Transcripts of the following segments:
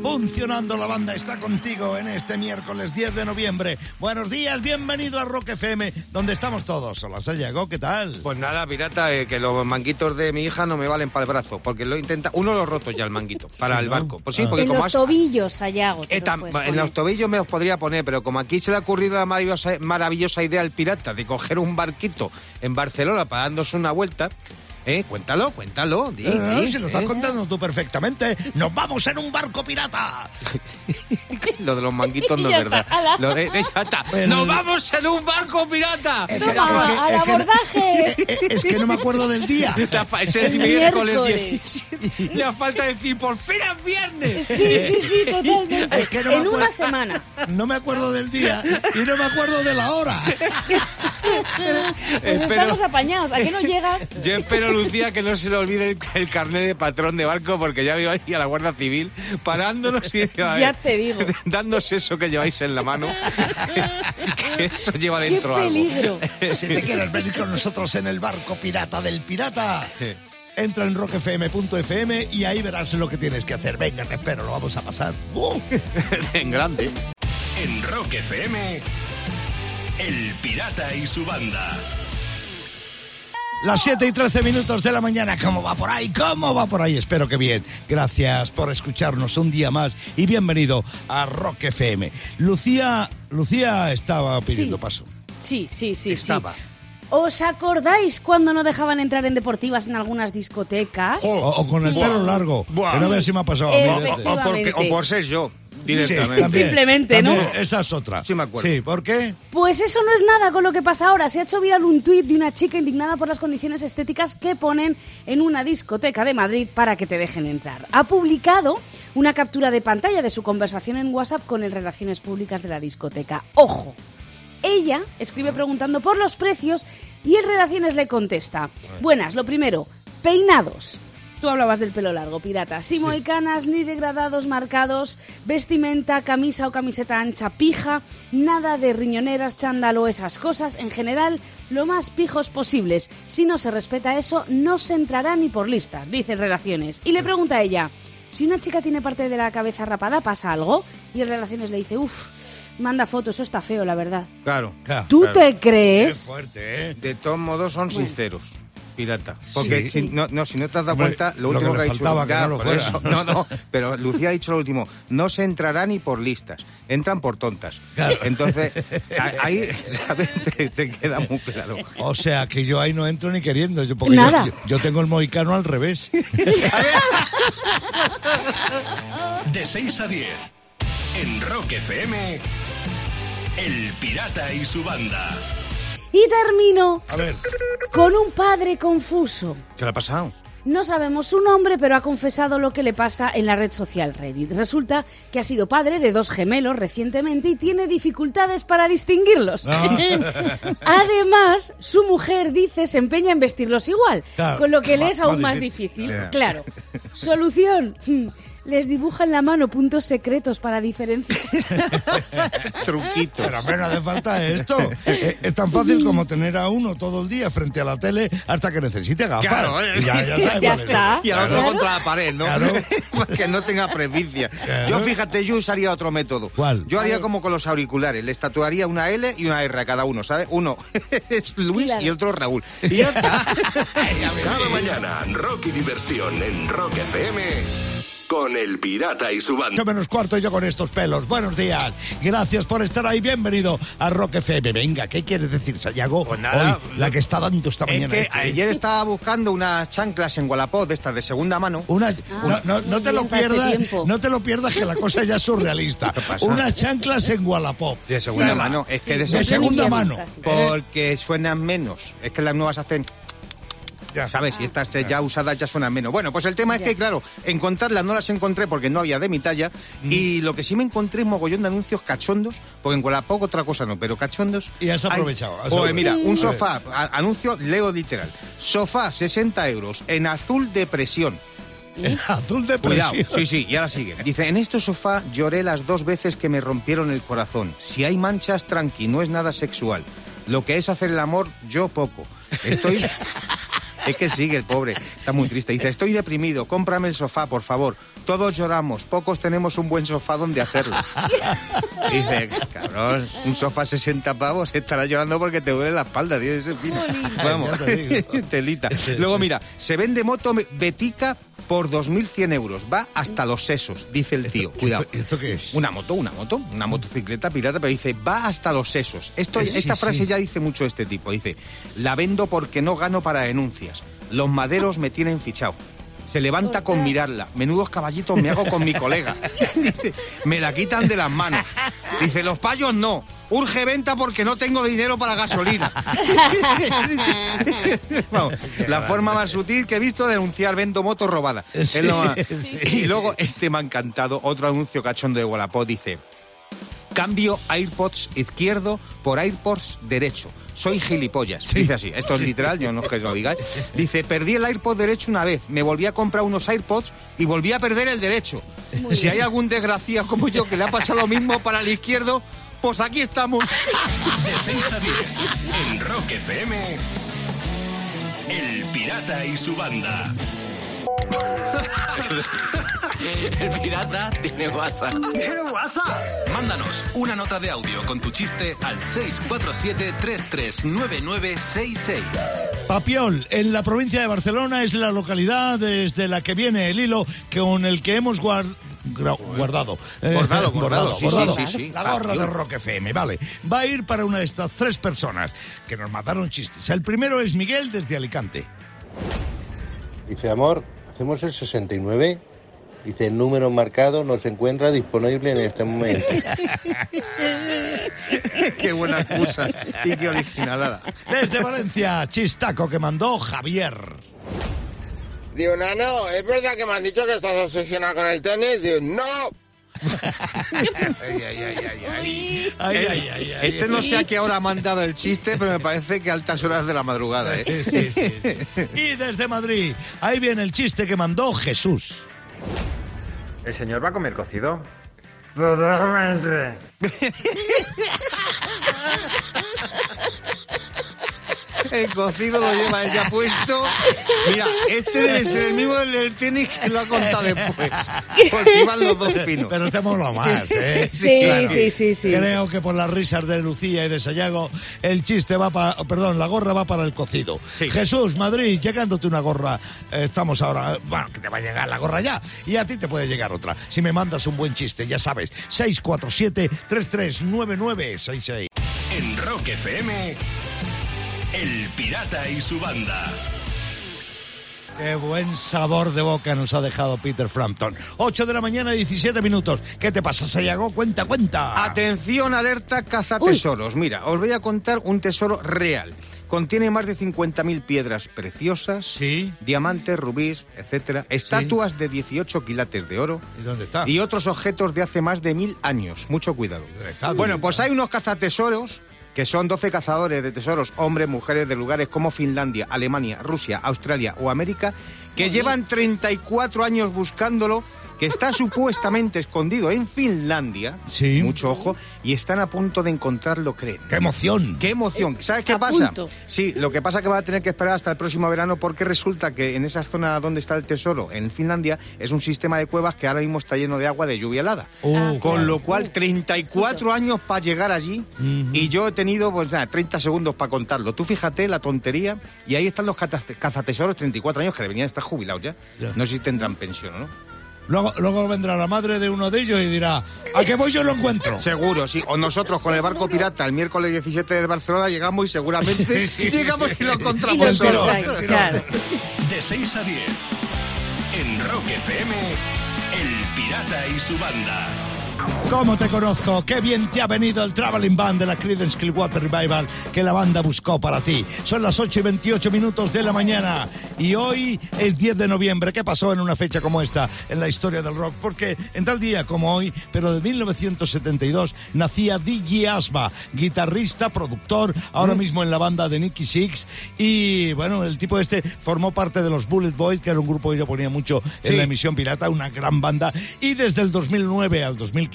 Funcionando la banda está contigo en este miércoles 10 de noviembre. Buenos días, bienvenido a Rock FM, donde estamos todos. Hola, Sayago, ¿qué tal? Pues nada, pirata, eh, que los manguitos de mi hija no me valen para el brazo, porque lo intenta. Uno lo roto ya el manguito, para el ¿no? barco. Pues sí, Ah. porque En como los has- tobillos, Sayago. Eh, en poner. los tobillos me los podría poner, pero como aquí se le ha ocurrido la maravillosa, maravillosa idea al pirata de coger un barquito en Barcelona para darnos una vuelta, ¿eh? Cuéntalo, cuéntalo. di, Eh, di, si lo estás ¿eh? contando tú perfectamente, nos vamos en un barco pirata. Lo de los manguitos no Ya es verdad. está, ala. Lo de- eh, ya está. El- ¡Nos vamos en un barco pirata! Es que- Toma, es que- al es abordaje. eh, eh, Es que no me acuerdo del día. La Es el, El miércoles miércoles. 17. Le falta decir, por fin es viernes. Sí, sí, sí, totalmente. Es que no me en una semana. No me acuerdo del día y no me acuerdo de la hora. Pues Espero- estamos apañados. ¿A qué no llegas? Yo espero, Lucía, que no se le olvide el, el carnet de patrón de barco, porque ya veo ahí a la Guardia Civil parándonos y Ya te digo. dándose eso que lleváis en la mano. que eso lleva ¡Qué dentro algo. peligro! Si te quieres venir con nosotros en el barco pirata del pirata, entra en rockfm.fm y ahí verás lo que tienes que hacer. Venga, te espero, lo vamos a pasar. ¡Uh! en grande. En Rock FM, El Pirata y su banda. Las 7 y 13 minutos de la mañana, ¿cómo va por ahí? ¿Cómo va por ahí? Espero que bien. Gracias por escucharnos un día más y bienvenido a Rock FM. Lucía, Lucía estaba pidiendo Sí. paso. Sí, sí, sí, Estaba. sí. ¿Os acordáis cuando no dejaban entrar en deportivas en algunas discotecas? O, o con el pelo largo. Buah. Que no veas si me ha pasado a mí. Veces. O, porque- o por ser yo, directamente. Simplemente, ¿no? también, Esa es otra. Sí me acuerdo. Sí, ¿por qué? Pues eso no es nada con lo que pasa ahora. Se ha hecho viral un tuit de una chica indignada por las condiciones estéticas que ponen en una discoteca de Madrid para que te dejen entrar. Ha publicado una captura de pantalla de su conversación en WhatsApp con el Relaciones Públicas de la discoteca. ¡Ojo! Ella escribe preguntando por los precios y el Relaciones le contesta. Buenas, lo primero, peinados. Tú hablabas del pelo largo, pirata. Sin mohicanas ni degradados marcados, vestimenta, camisa o camiseta ancha pija, nada de riñoneras, chándal o esas cosas. En general, lo más pijos posibles. Si no se respeta eso, no se entrará ni por listas, dice Relaciones. Y le pregunta a ella, si una chica tiene parte de la cabeza rapada, ¿pasa algo? Y el Relaciones le dice, uff, manda foto, eso está feo, la verdad. Claro. Claro. ¿Tú Claro. te Qué crees? fuerte, ¿eh? De todos modos son sinceros. Pirata. Porque Sí. si, no, no, si no te has dado Hombre, cuenta, lo, lo último que ha dicho. faltaba, que no lo por fuera. eso. No, no. Pero Lucía ha dicho lo último. No se entrará ni por listas. Entran por tontas. Claro. Entonces, ahí, ¿sabes? Te, te queda muy claro. O sea, que yo ahí no entro ni queriendo. Yo, porque Nada. Yo, yo tengo el mohicano al revés. De 6 a 10, en Rock FM, El Pirata y su banda. Y termino A ver. con un padre confuso. ¿Qué le ha pasado? No sabemos su nombre, pero ha confesado lo que le pasa en la red social Reddit. Resulta que ha sido padre de dos gemelos recientemente y tiene dificultades para distinguirlos. Además, su mujer dice se empeña en vestirlos igual, Claro. con lo que le es aún más difícil. Claro. Solución. Les dibuja en la mano puntos secretos para diferenciar. Truquito. Pero hombre, no hace falta esto. Eh, Es tan fácil como tener a uno todo el día frente a la tele hasta que necesite gafas. Claro, eh. Ya, ya sabes Ya está. Y al otro Claro. contra la pared, ¿no? Claro. que no tenga presbicia. Claro. Yo, fíjate, yo usaría otro método. ¿Cuál? Yo haría A como con los auriculares. Les tatuaría una L y una R a cada uno, ¿sabes? Uno es Luis Claro. y otro Raúl. Y ya está. Cada mañana, rock y diversión en Rock FM con El Pirata y su banda. Ocho menos cuarto y yo con estos pelos. Buenos días. Gracias por estar ahí. Bienvenido a Rock FM. Venga, ¿qué quieres decir, Sayago? Pues nada. Hoy, la que está dando esta Es mañana. que este, ¿eh? ayer estaba buscando unas chanclas en Wallapop de estas de segunda mano. Una, no, no- te lo este pierdas, no te lo pierdas que la cosa ya es surrealista. ¿Qué pasa? Unas chanclas en Wallapop. De segunda Sí. mano. Es que de, De Yo segunda mano. Porque suenan menos. Es que las nuevas hacen... Ya. ¿Sabes? Y estas eh, ya usadas ya suenan menos. Bueno, pues el tema es que, claro, encontrarlas no las encontré porque no había de mi talla. Mm. Y lo que sí me encontré es mogollón de anuncios cachondos, porque en Wallapop otra cosa no, pero cachondos. Y has hay- aprovechado, has Oye, mira, un sofá, a- anuncio, leo literal. Sofá, 60 euros, en azul de presión. Azul de Cuidado, presión. sí, sí, y ahora sigue. Dice, en este sofá lloré las dos veces que me rompieron el corazón. Si hay manchas, tranqui, no es nada sexual. Lo que es hacer el amor, yo poco. Estoy... Es que sigue el pobre, está muy triste. Dice, estoy deprimido, cómprame el sofá, por favor. Todos lloramos, pocos tenemos un buen sofá donde hacerlo. Dice, cabrón, un sofá 60 pavos, estará llorando porque te duele la espalda, tío, ese fino. Vamos, telita. Luego mira, se vende moto Betica por 2.100 euros, va hasta los sesos, dice el tío. Cuidado. ¿Esto, esto qué es? Una moto, una moto, una motocicleta pirata, pero dice, va hasta los sesos. Esto, sí, esta sí. frase ya dice mucho este tipo. Dice, la vendo porque no gano para denuncias. Los maderos me tienen fichado. Se levanta con mirarla. Menudos caballitos me hago con mi colega. Dice, me la quitan de las manos. Dice, los payos no. Urge venta porque no tengo dinero para gasolina. Vamos, la forma más sutil que he visto de denunciar vendo moto robada. Es Sí, lo más- sí. Y luego este me ha encantado. Otro anuncio cachondo de Wallapop dice... Cambio AirPods izquierdo por AirPods derecho. Soy gilipollas. Sí. Dice así. Esto es literal, yo no es que lo digáis. Dice, perdí el AirPod derecho una vez, me volví a comprar unos AirPods y volví a perder el derecho. si hay algún desgraciado como yo que le ha pasado lo mismo para el izquierdo, pues aquí estamos. De 6 a 10 en Rock FM. El Pirata y su banda. El pirata tiene WhatsApp. ¿Tiene WhatsApp? Mándanos una nota de audio con tu chiste al 647-339966. Papiol, en la provincia de Barcelona, es la localidad desde la que viene el hilo con el que hemos guard- gra- guardado. Eh, Bordado, bordado, sí, bordado. sí, sí, sí. La gorra de. Rock FM, vale. Va a ir para una de estas tres personas que nos mataron chistes. El primero es Miguel desde Alicante. Dice, amor, hacemos el 69. Dice, el número marcado no se encuentra disponible en este momento. qué buena excusa y qué originalada. Desde Valencia, chistaco que mandó Javier. Digo, no, no, es verdad que me han dicho que estás obsesionado con el tenis. Digo, no. Ay, ay, ay, ay, ay. Ay, ay, ay, ay. Este no sé a qué hora ha mandado el chiste, pero me parece que a altas horas de la madrugada. ¿eh? Sí, sí, sí. Y desde Madrid, ahí viene el chiste que mandó Jesús. ¿El señor va a comer cocido? Totalmente. El cocido lo lleva él ya puesto. Mira, este debe ser el mismo del tenis que lo ha contado después. Porque iban los dos finos. Pero te mola más, ¿eh? Sí, sí, sí, sí. Creo que por las risas de Lucía y de Sayago, el chiste va para. Perdón, la gorra va para el cocido. Sí. Jesús, Madrid, llegándote una gorra. eh, estamos ahora. Bueno, que te va a llegar la gorra ya. Y a ti te puede llegar otra. Si me mandas un buen chiste, ya sabes. 647-339966. En Rock FM. El Pirata y su banda. Qué buen sabor de boca nos ha dejado Peter Frampton. 8 de la mañana, 17 minutos. ¿Qué te pasa, Sayago? Cuenta, cuenta. Atención, alerta, cazatesoros. Mira, os voy a contar un tesoro real. Contiene más de 50.000 piedras preciosas, Sí. diamantes, rubíes, etcétera, estatuas de 18 quilates de oro ¿Y dónde está? y otros objetos de hace más de mil años. Mucho cuidado. ¿Dónde está? Bueno, pues hay unos cazatesoros que son 12 cazadores de tesoros, hombres, mujeres de lugares como Finlandia, Alemania, Rusia, Australia o América, que llevan 34 años buscándolo, que está supuestamente escondido en Finlandia, Sí. mucho ojo, y están a punto de encontrarlo, creen. ¡Qué emoción! ¡Qué emoción! ¿Sabes qué A pasa? punto. Sí, lo que pasa es que va a tener que esperar hasta el próximo verano porque resulta que en esa zona donde está el tesoro, en Finlandia, es un sistema de cuevas que ahora mismo está lleno de agua de lluvia helada. Uh, Con claro. lo cual, 34 años para llegar allí y yo he tenido, pues nada, 30 segundos para contarlo. Tú fíjate la tontería y ahí están los cazatesoros, 34 años que deberían estar jubilados ya. Ya. No sé si tendrán pensión o no. Luego, luego vendrá la madre de uno de ellos y dirá, ¿a qué voy yo lo encuentro? Seguro, sí. O nosotros con el barco pirata el miércoles 17 de Barcelona llegamos y seguramente llegamos y lo Y encontramos lo solo. claro. De 6 a 10. En Rock FM. El Pirata y su banda. ¿Cómo te conozco? Qué bien te ha venido el Traveling Band de la Creedence Clearwater Revival que la banda buscó para ti. Son las 8 y 28 minutos de la mañana Y hoy es 10 de noviembre. ¿Qué pasó en una fecha como esta en la historia del rock? Porque en tal día como hoy, pero de 1972, nacía DJ Asba, guitarrista, productor, ahora mismo en la banda de Nicky Six. Y bueno, el tipo este formó parte de los Bullet Boys, que era un grupo que yo ponía mucho en Sí. la emisión pirata, una gran banda. Y desde el 2009 al 2015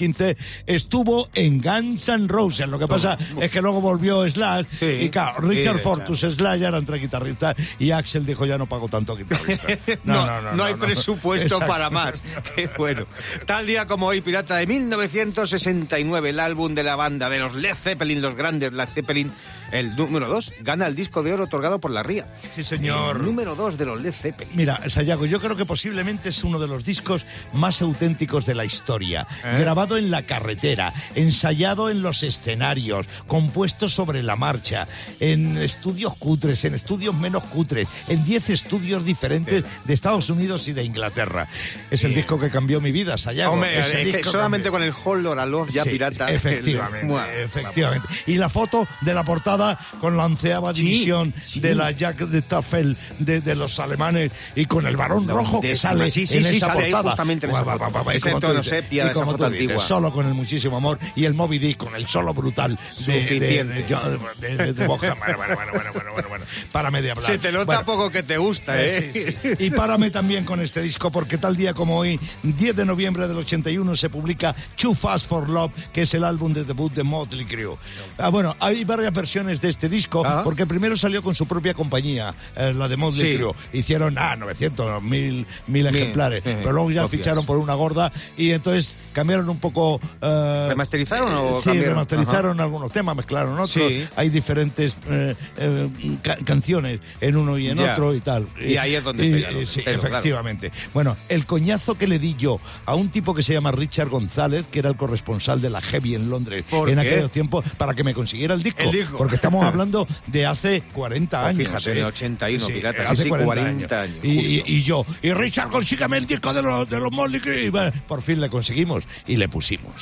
estuvo en Guns N' Roses. Lo que pasa es que luego volvió Slash. Sí. Y claro, Richard Sí, Fortus, Slash eran tres guitarristas. Y Axel dijo, ya no pago tanto guitarrista. No, no, hay presupuesto para más. Qué bueno. Tal día como hoy, Pirata de 1969, el álbum de la banda de los Led Zeppelin, los grandes Led Zeppelin, el número 2, gana el disco de oro otorgado por la RIA. Sí, señor. El número 2 de los Led Zeppelin. Mira, Sayago, yo creo que posiblemente es uno de los discos más auténticos de la historia. Grabado en la carretera, ensayado en los escenarios, compuesto sobre la marcha, en estudios cutres, en estudios menos cutres, en 10 estudios diferentes de Estados Unidos y de Inglaterra. Es el disco que cambió mi vida, Sayago. Hombre, es disco solamente cambió. con el Hold or a Love ya Sí, pirata. Efectivamente. Y la foto de la portada con la onceava Sí, división sí. de la Jack de Staffel de, de los alemanes y con el varón rojo que décima, sale sí, en esa sale portada. justamente en esa guau, guau, Ese como tú sepia y de como tú dices. Solo con el muchísimo amor y el Moby Dick con el solo brutal de, de, de, de, de- de Boja. Bueno, bueno, bueno, bueno, bueno, bueno. Párame de hablar. Se te nota poco que te gusta, ¿eh? Sí. Y párame también con este disco, porque tal día como hoy, 10 de noviembre del 81, se publica Too Fast for Love, que es el álbum de debut de Motley Crue. Ah, bueno, hay varias versiones de este disco, Ah. porque primero salió con su propia compañía, eh, la de Motley Sí. Crue. Hicieron, ah, 900, 1000, 1000 Mil, ejemplares, eh, pero luego ya copias. ficharon por una gorda y entonces cambiaron un poco... eh, ¿Remasterizaron o Sí, cambiaron? remasterizaron algunos temas, mezclaron otros. Sí. Hay diferentes eh, eh, ca- canciones en uno y en Ya. otro y tal. Y ahí es donde Y- pega lo y- del sí, claro. efectivamente. Bueno, el coñazo que le di yo a un tipo que se llama Richard González, que era el corresponsal de la Heavy en Londres ¿Por en qué? aquellos tiempos, para que me consiguiera el disco. El disco. Porque estamos hablando de hace 40 Pues años. fíjate, ¿eh? en el 81, pirata, sí, hace sí, 40, 40 años, Y, y- y yo, y Richard, consígame el disco de los, de los Motley Crue. Y bueno, por fin le conseguimos y le pusimos.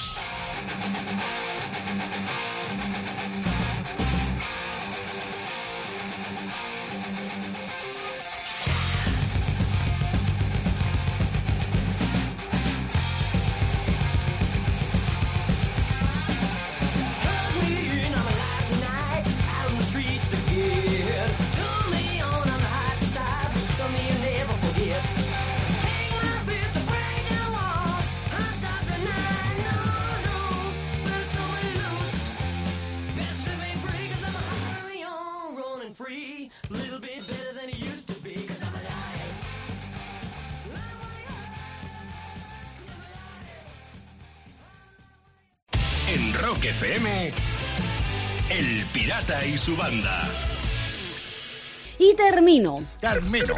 Y su banda. Y termino. Termino.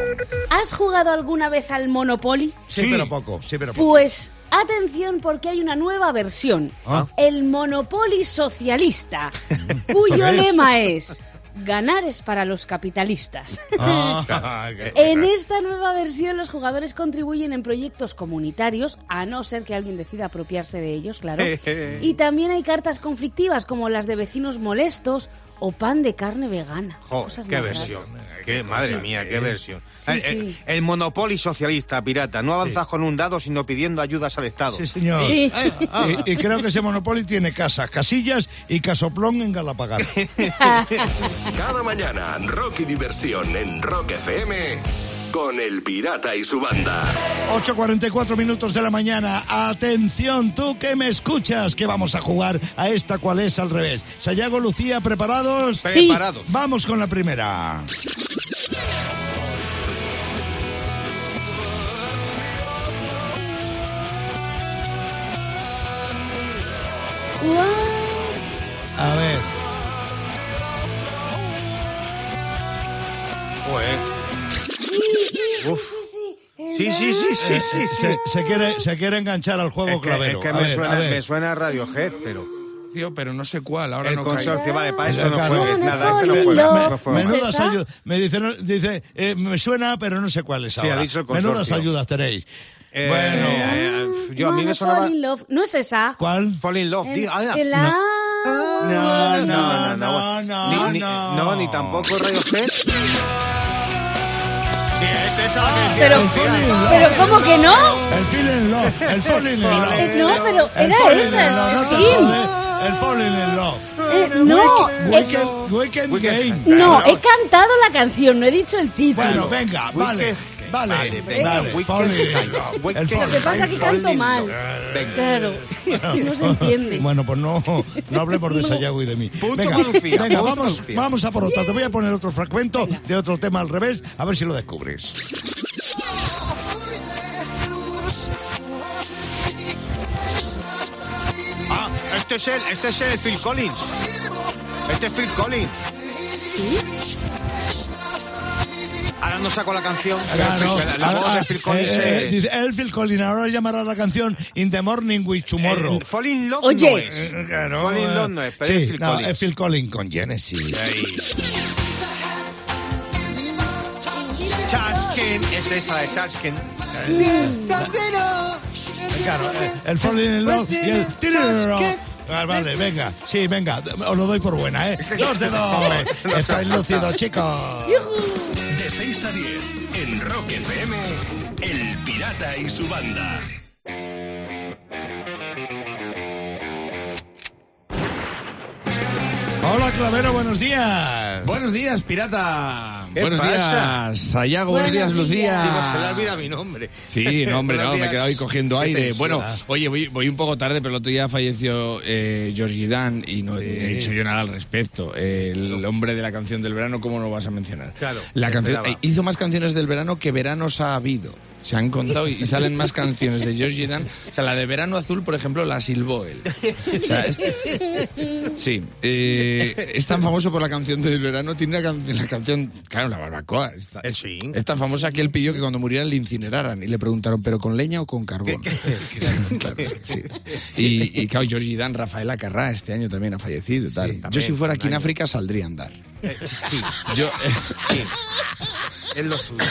¿Has jugado alguna vez al Monopoly? Sí, Sí. pero poco, sí, pero poco. Pues atención porque hay una nueva versión, Ah. el Monopoly socialista, cuyo lema es ganar es para los capitalistas. Ah, En esta nueva versión los jugadores contribuyen en proyectos comunitarios, a no ser que alguien decida apropiarse de ellos, claro. Y también hay cartas conflictivas como las de vecinos molestos o pan de carne vegana. Jo, Cosas qué versión. raras. Qué, madre Sí. mía, qué versión. Sí, el, sí. el- el monopolio socialista, pirata. No avanzas con un dado, sino pidiendo ayudas al Estado. Sí, señor. Sí. Y, y creo que ese Monopoly tiene casas, casillas y casoplón en Galapagar. Cada mañana, rock y diversión en Rock FM con El Pirata y su banda. 8.44 minutos de la mañana. Atención, tú que me escuchas, que vamos a jugar a esta cual es al revés. Sayago, Lucía, ¿preparados? Sí. Preparados. Vamos con la primera. A ver. Joder. Sí, sí, sí, sí, sí. sí. Se, se quiere, se quiere enganchar al juego Es que, clavero. es que A me, ver, suena, a ver. me suena a Radiohead, pero... Tío, pero no sé cuál, ahora el no caigo. consorcio, vale, para eso no juegues. Nada, este no fall in juega. love. No juega. ¿Es Menudas esa? ayudas. Me dice, no- dice eh, me suena, pero no sé cuál es Sí, ahora. ha dicho el Menudas ayudas tenéis. Eh, bueno. eh, yo a mí me sonaba... fall in love. No es esa. ¿Cuál? Fall in Love. El- tío. Ah, el- No. No, no, no, no, Ni, ni- no. no, ni tampoco Radiohead. Es esa la que Pero, pero ¿cómo que no? El feeling in love. El falling in love. No, pero era esa, Skin. El falling in love. Eh, no, eh, Weekend, weekend game. no, he cantado la canción, no he dicho el título. Bueno, venga, vale. Vale, Vale, venga, vale. El Lo que pasa es que canto mal. Venga. Claro, no se entiende. Bueno, pues no, no hablemos de Sayago y de mí. Punto Venga, venga punto vamos, vamos a por otra. Te voy a poner otro fragmento de otro tema al revés, a ver si lo descubres. Ah, este es el, este es el Phil Collins. Este es Phil Collins. ¿Sí? Ahora no saco la canción. Claro, La, la voz ah, de Phil Collins eh, eh, dice, el Phil Collins ahora llamará la canción In the Morning with Tomorrow. Eh, Fall in Love Oye. no es. Eh, claro, Fall in eh, Love no es, pero sí, es Phil no, Collins. es Phil Collins con Genesis. Chasken, es esa de Chasken. Claro, eh, el Falling in Love y el. Ah, vale, venga, sí, venga, os lo doy por buena, ¿eh? Dos de dos. Estáis lúcidos, chicos. De 6 a 10 en Rock FM, El Pirata y su banda. Hola, Clavero, buenos días. Buenos días, pirata. ¿Qué Buenos pasa? días, Sayago. Buenos días, Lucía. Digo, se le olvida mi nombre. Sí, no, hombre, no, me he quedado ahí cogiendo aire. Bueno, oye, voy, voy un poco tarde, pero el otro día falleció eh, Georgie Dan y no he dicho yo nada al respecto. El hombre de la canción del verano, ¿cómo no vas a mencionar? Claro, La canción, eh, hizo más canciones del verano que veranos ha habido. Se han contado y, salen más canciones de Georgie Dan. O sea, la de Verano Azul, por ejemplo, la silbó él. O sea, es- Sí, eh, es tan famoso por la canción del verano, tiene la canción, claro, la barbacoa. Está, Eh, sí. es tan famosa que él pidió que cuando murieran le incineraran y le preguntaron, ¿pero con leña o con carbón? Claro, sí. Y, y claro, Georgie Dan, Rafael Acarrá este año también ha fallecido. tal. Yo también, si fuera aquí en. África saldría a andar. Eh, sí, Yo sí. Es lo suyo.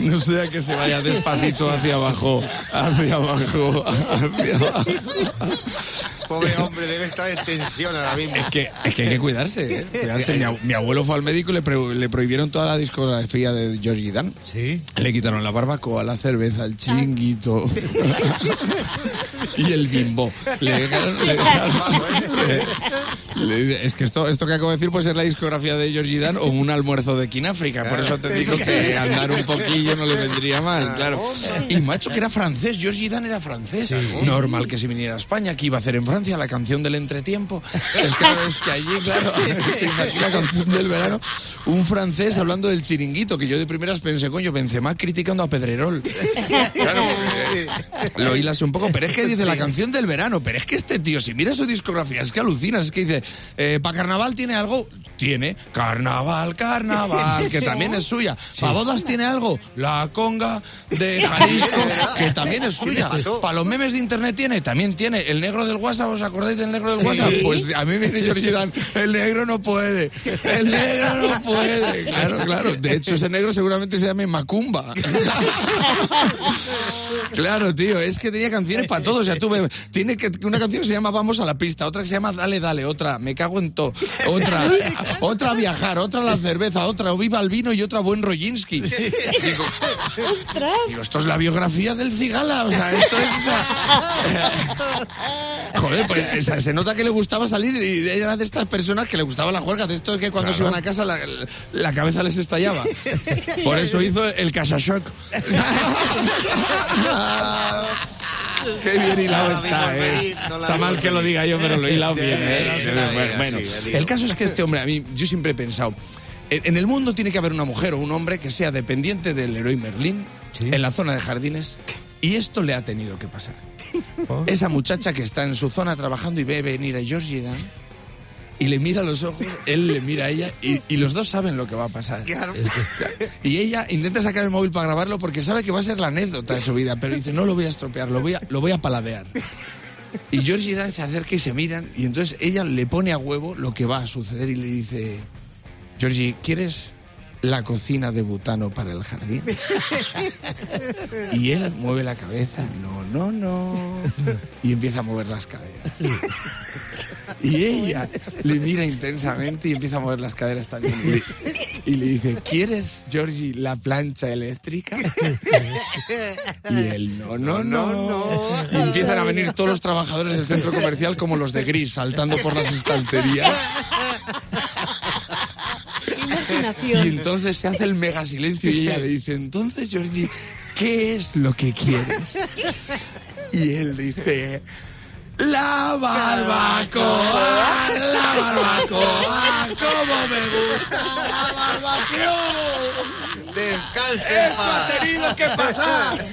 No sea que se vaya despacito hacia abajo, hacia abajo, hacia abajo. Pobre hombre, debe estar en tensión ahora mismo. Es que, es que hay que cuidarse, ¿eh? Cuidarse. Mi, mi abuelo fue al médico y le, le prohibieron toda la discografía de Georgie Dan. Sí. Le quitaron la barbacoa, la cerveza, el chiringuito y el bimbo. Le dejaron- le dejaron- le- es que esto, esto que acabo de decir puede ser la discografía de Georgie Dan o un almuerzo de Kináfrica. Por eso te digo que andar un poquillo no le vendría mal, claro. Y macho que era francés, Georgie Dan era francés. Normal que se viniera a España, que iba a hacer en Francia la canción del entretiempo. Es que, es que allí, claro, se aquí la canción del verano. Un francés hablando del chiringuito, que yo de primeras pensé, coño, Benzema criticando a Pedrerol. Claro, porque lo hilas un poco, pero es que dice la canción del verano, pero es que este tío, si mira su discografía, es que alucinas, es que dice, ¿para carnaval tiene algo? Tiene, carnaval, carnaval, que también es suya. ¿Para bodas tiene algo? La conga de Jalisco, que también es suya. Para los memes de internet tiene, también tiene. El negro del WhatsApp, ¿os acordáis del negro del WhatsApp? Pues a mí viene Georgie Dan, el negro no puede, el negro no puede. Claro, claro. De hecho, ese negro seguramente se llame Macumba. Claro, tío, es que tenía canciones para todos. Ya tuve, tiene que una canción que se llama Vamos a la pista, otra que se llama Dale, dale, otra Me cago en todo, otra, otra viajar, otra la cerveza, otra Viva el vino y otra Buen Roginski. Digo, ¡Ostras! digo, esto es la biografía del cigala, o sea, esto es. o sea, Joder, pues se nota que le gustaba salir y era de estas personas que le gustaba la juerga, de esto que cuando se iban a casa la, la cabeza les estallaba. Por eso hizo el Casashock. Qué bien hilado está, ¿eh? Está mal que lo diga yo, pero lo he hilado bien, ¿eh? Bueno, bueno, el caso es que este hombre, a mí, yo siempre he pensado, en el mundo tiene que haber una mujer o un hombre que sea dependiente del héroe Merlín en la zona de jardines y esto le ha tenido que pasar. Esa muchacha que está en su zona trabajando y ve venir a Georgie Dan y le mira a los ojos, él le mira a ella y, y los dos saben lo que va a pasar. Y ella intenta sacar el móvil para grabarlo porque sabe que va a ser la anécdota de su vida, pero dice, no lo voy a estropear, lo voy a, lo voy a paladear. Y Georgie Dan se acerca y se miran y entonces ella le pone a huevo lo que va a suceder y le dice, Georgie, ¿quieres la cocina de butano para el jardín? Y él mueve la cabeza, no, no, no, y empieza a mover las caderas. Y ella le mira intensamente y empieza a mover las caderas también. Y le, y le dice, ¿quieres, Georgie, la plancha eléctrica? Y él, no, no, no. Y empiezan a venir todos los trabajadores del centro comercial como los de Gris, saltando por las estanterías. Imaginación. Y entonces se hace el mega silencio y ella le dice, entonces, Georgie, ¿qué es lo que quieres? Y él dice, la barbacoa, la barbacoa, cómo me gusta la barbacoa. Descanse en ¡Eso ha tenido que pasar!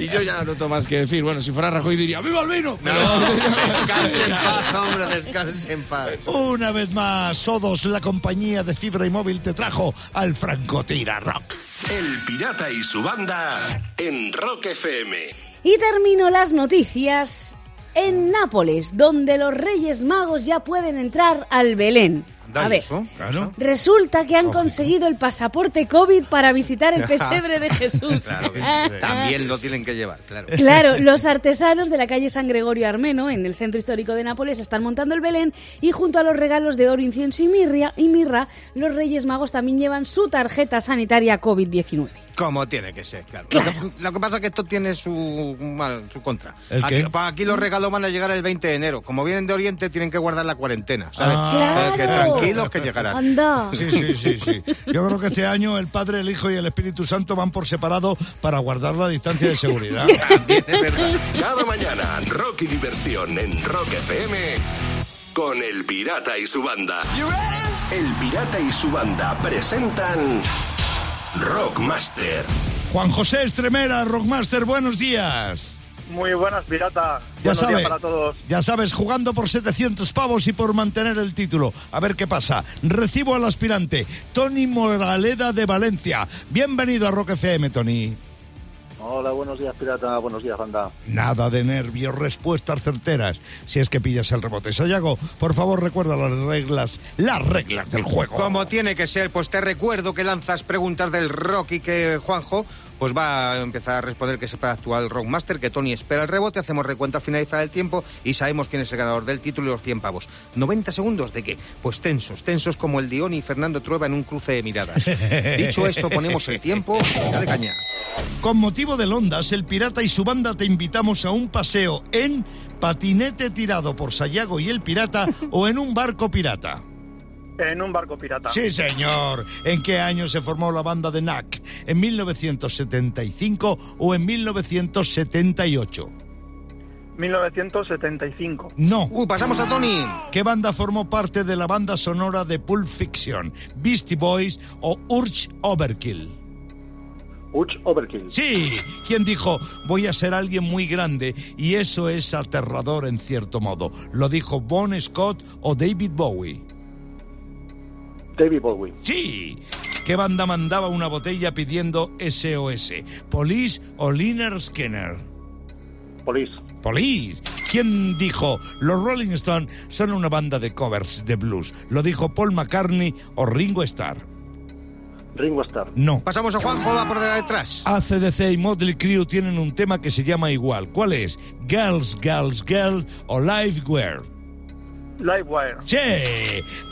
Y yo ya no tengo más que decir. Bueno, si fuera Rajoy diría, ¡viva el vino! Pero- Descanse en paz, hombre, descanse en paz. Una vez más, Sodos, la compañía de fibra y móvil, te trajo al Francotira Rock. El pirata y su banda en Rock FM. Y termino las noticias en Nápoles, donde los Reyes Magos ya pueden entrar al Belén. A ¿y ver, eso? Claro. resulta que han conseguido el pasaporte COVID para visitar el pesebre de Jesús. Claro que también lo tienen que llevar, claro. Claro, los artesanos de la calle San Gregorio Armeno, en el centro histórico de Nápoles, están montando el Belén y junto a los regalos de oro, incienso y mirra, y mirra los Reyes Magos también llevan su tarjeta sanitaria COVID-19. Como tiene que ser, claro. Lo, que, lo que pasa es que esto tiene su mal, su contra. ¿El Aquí, qué? aquí los regalos van a llegar el 20 de enero. Como vienen de Oriente, tienen que guardar la cuarentena, ¿sabes? Ah. Que ¡Claro! Tranquilos que llegarán. Anda. Sí, sí, sí, sí. Yo creo que este año el Padre, el Hijo y el Espíritu Santo van por separado para guardar la distancia de seguridad. También es verdad. Cada mañana, rock y diversión en Rock FM con El Pirata y su banda. El Pirata y su banda presentan Rockmaster. Juan José Estremera, Rockmaster, buenos días. Muy buenas, pirata. Ya sabes, para todos. ya sabes, jugando por 700 pavos y por mantener el título. A ver qué pasa. Recibo al aspirante, Tony Moraleda de Valencia. Bienvenido a Rock FM, Tony. Hola, buenos días, pirata. Buenos días, banda. Nada de nervios, respuestas certeras. Si es que pillas el rebote. Sayago, por favor, recuerda las reglas, las reglas del juego. Como tiene que ser, pues te recuerdo que lanzas preguntas del rock y que Juanjo pues va a empezar a responder que es el actual Rockmaster, que Tony espera el rebote, hacemos recuento al finalizar el tiempo y sabemos quién es el ganador del título y los 100 pavos. ¿90 segundos de qué? Pues tensos, tensos como el Dion y Fernando Trueba en un cruce de miradas. Dicho esto, ponemos el tiempo y dale caña. Con motivo del Ondas, el pirata y su banda te invitamos a un paseo en patinete tirado por Sayago y el pirata o en un barco pirata. En un barco pirata. Sí, señor. ¿En qué año se formó la banda de NAC? ¿En 1975 o en 1978? 1975. No. Uh, pasamos a Tony. ¿Qué banda formó parte de la banda sonora de Pulp Fiction? ¿Beastie Boys o Urge Overkill? Uch Overkill. Sí, ¿quién dijo voy a ser alguien muy grande y eso es aterrador en cierto modo? ¿Lo dijo Bon Scott o David Bowie? David Bowie. Sí. ¿Qué banda mandaba una botella pidiendo SOS? ¿Police o Liner Skinner? Police. Police. ¿Quién dijo los Rolling Stones son una banda de covers de blues? ¿Lo dijo Paul McCartney o Ringo Starr? Ringo Starr. No. Pasamos a Juanjo, va por detrás. ACDC y Motley Crue tienen un tema que se llama igual. ¿Cuál es? Girls, Girls, Girl o Live Wear. Livewire. Sí,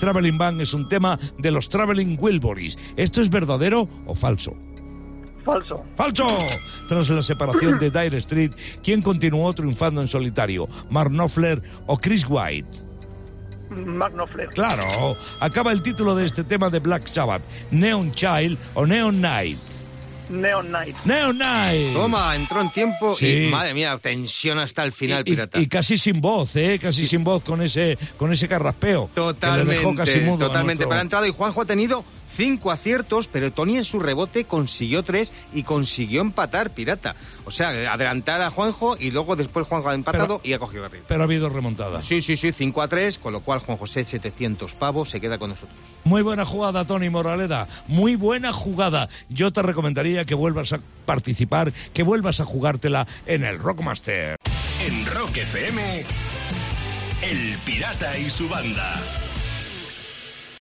Traveling Band es un tema de los Traveling Wilburys. ¿Esto es verdadero o falso? Falso. ¡Falso! Tras la separación de Dire Street, ¿quién continuó triunfando en solitario? ¿Mark Knopfler o Chris White? Mark Knopfler. Claro, acaba el título de este tema de Black Sabbath. ¿Neon Child o Neon Night? Neon Knight. Neon Night. Toma, entró en tiempo Sí. y madre mía, tensión hasta el final, Y- pirata. Y, casi sin voz, ¿eh? Casi sin voz con ese, con ese carraspeo. Que le Totalmente, dejó casi mudo totalmente. nuestro- Para entrada y Juanjo ha tenido cinco aciertos, pero Tony en su rebote consiguió tres y consiguió empatar, pirata. O sea, adelantar a Juanjo y luego después Juanjo ha empatado y ha cogido arriba. Pero ha habido remontada. Sí, sí, sí, 5 a 3, con lo cual Juan José 700 pavos se queda con nosotros. Muy buena jugada, Tony Moraleda. Muy buena jugada. Yo te recomendaría que vuelvas a participar, que vuelvas a jugártela en el Rockmaster. En Rock FM, El Pirata y su banda.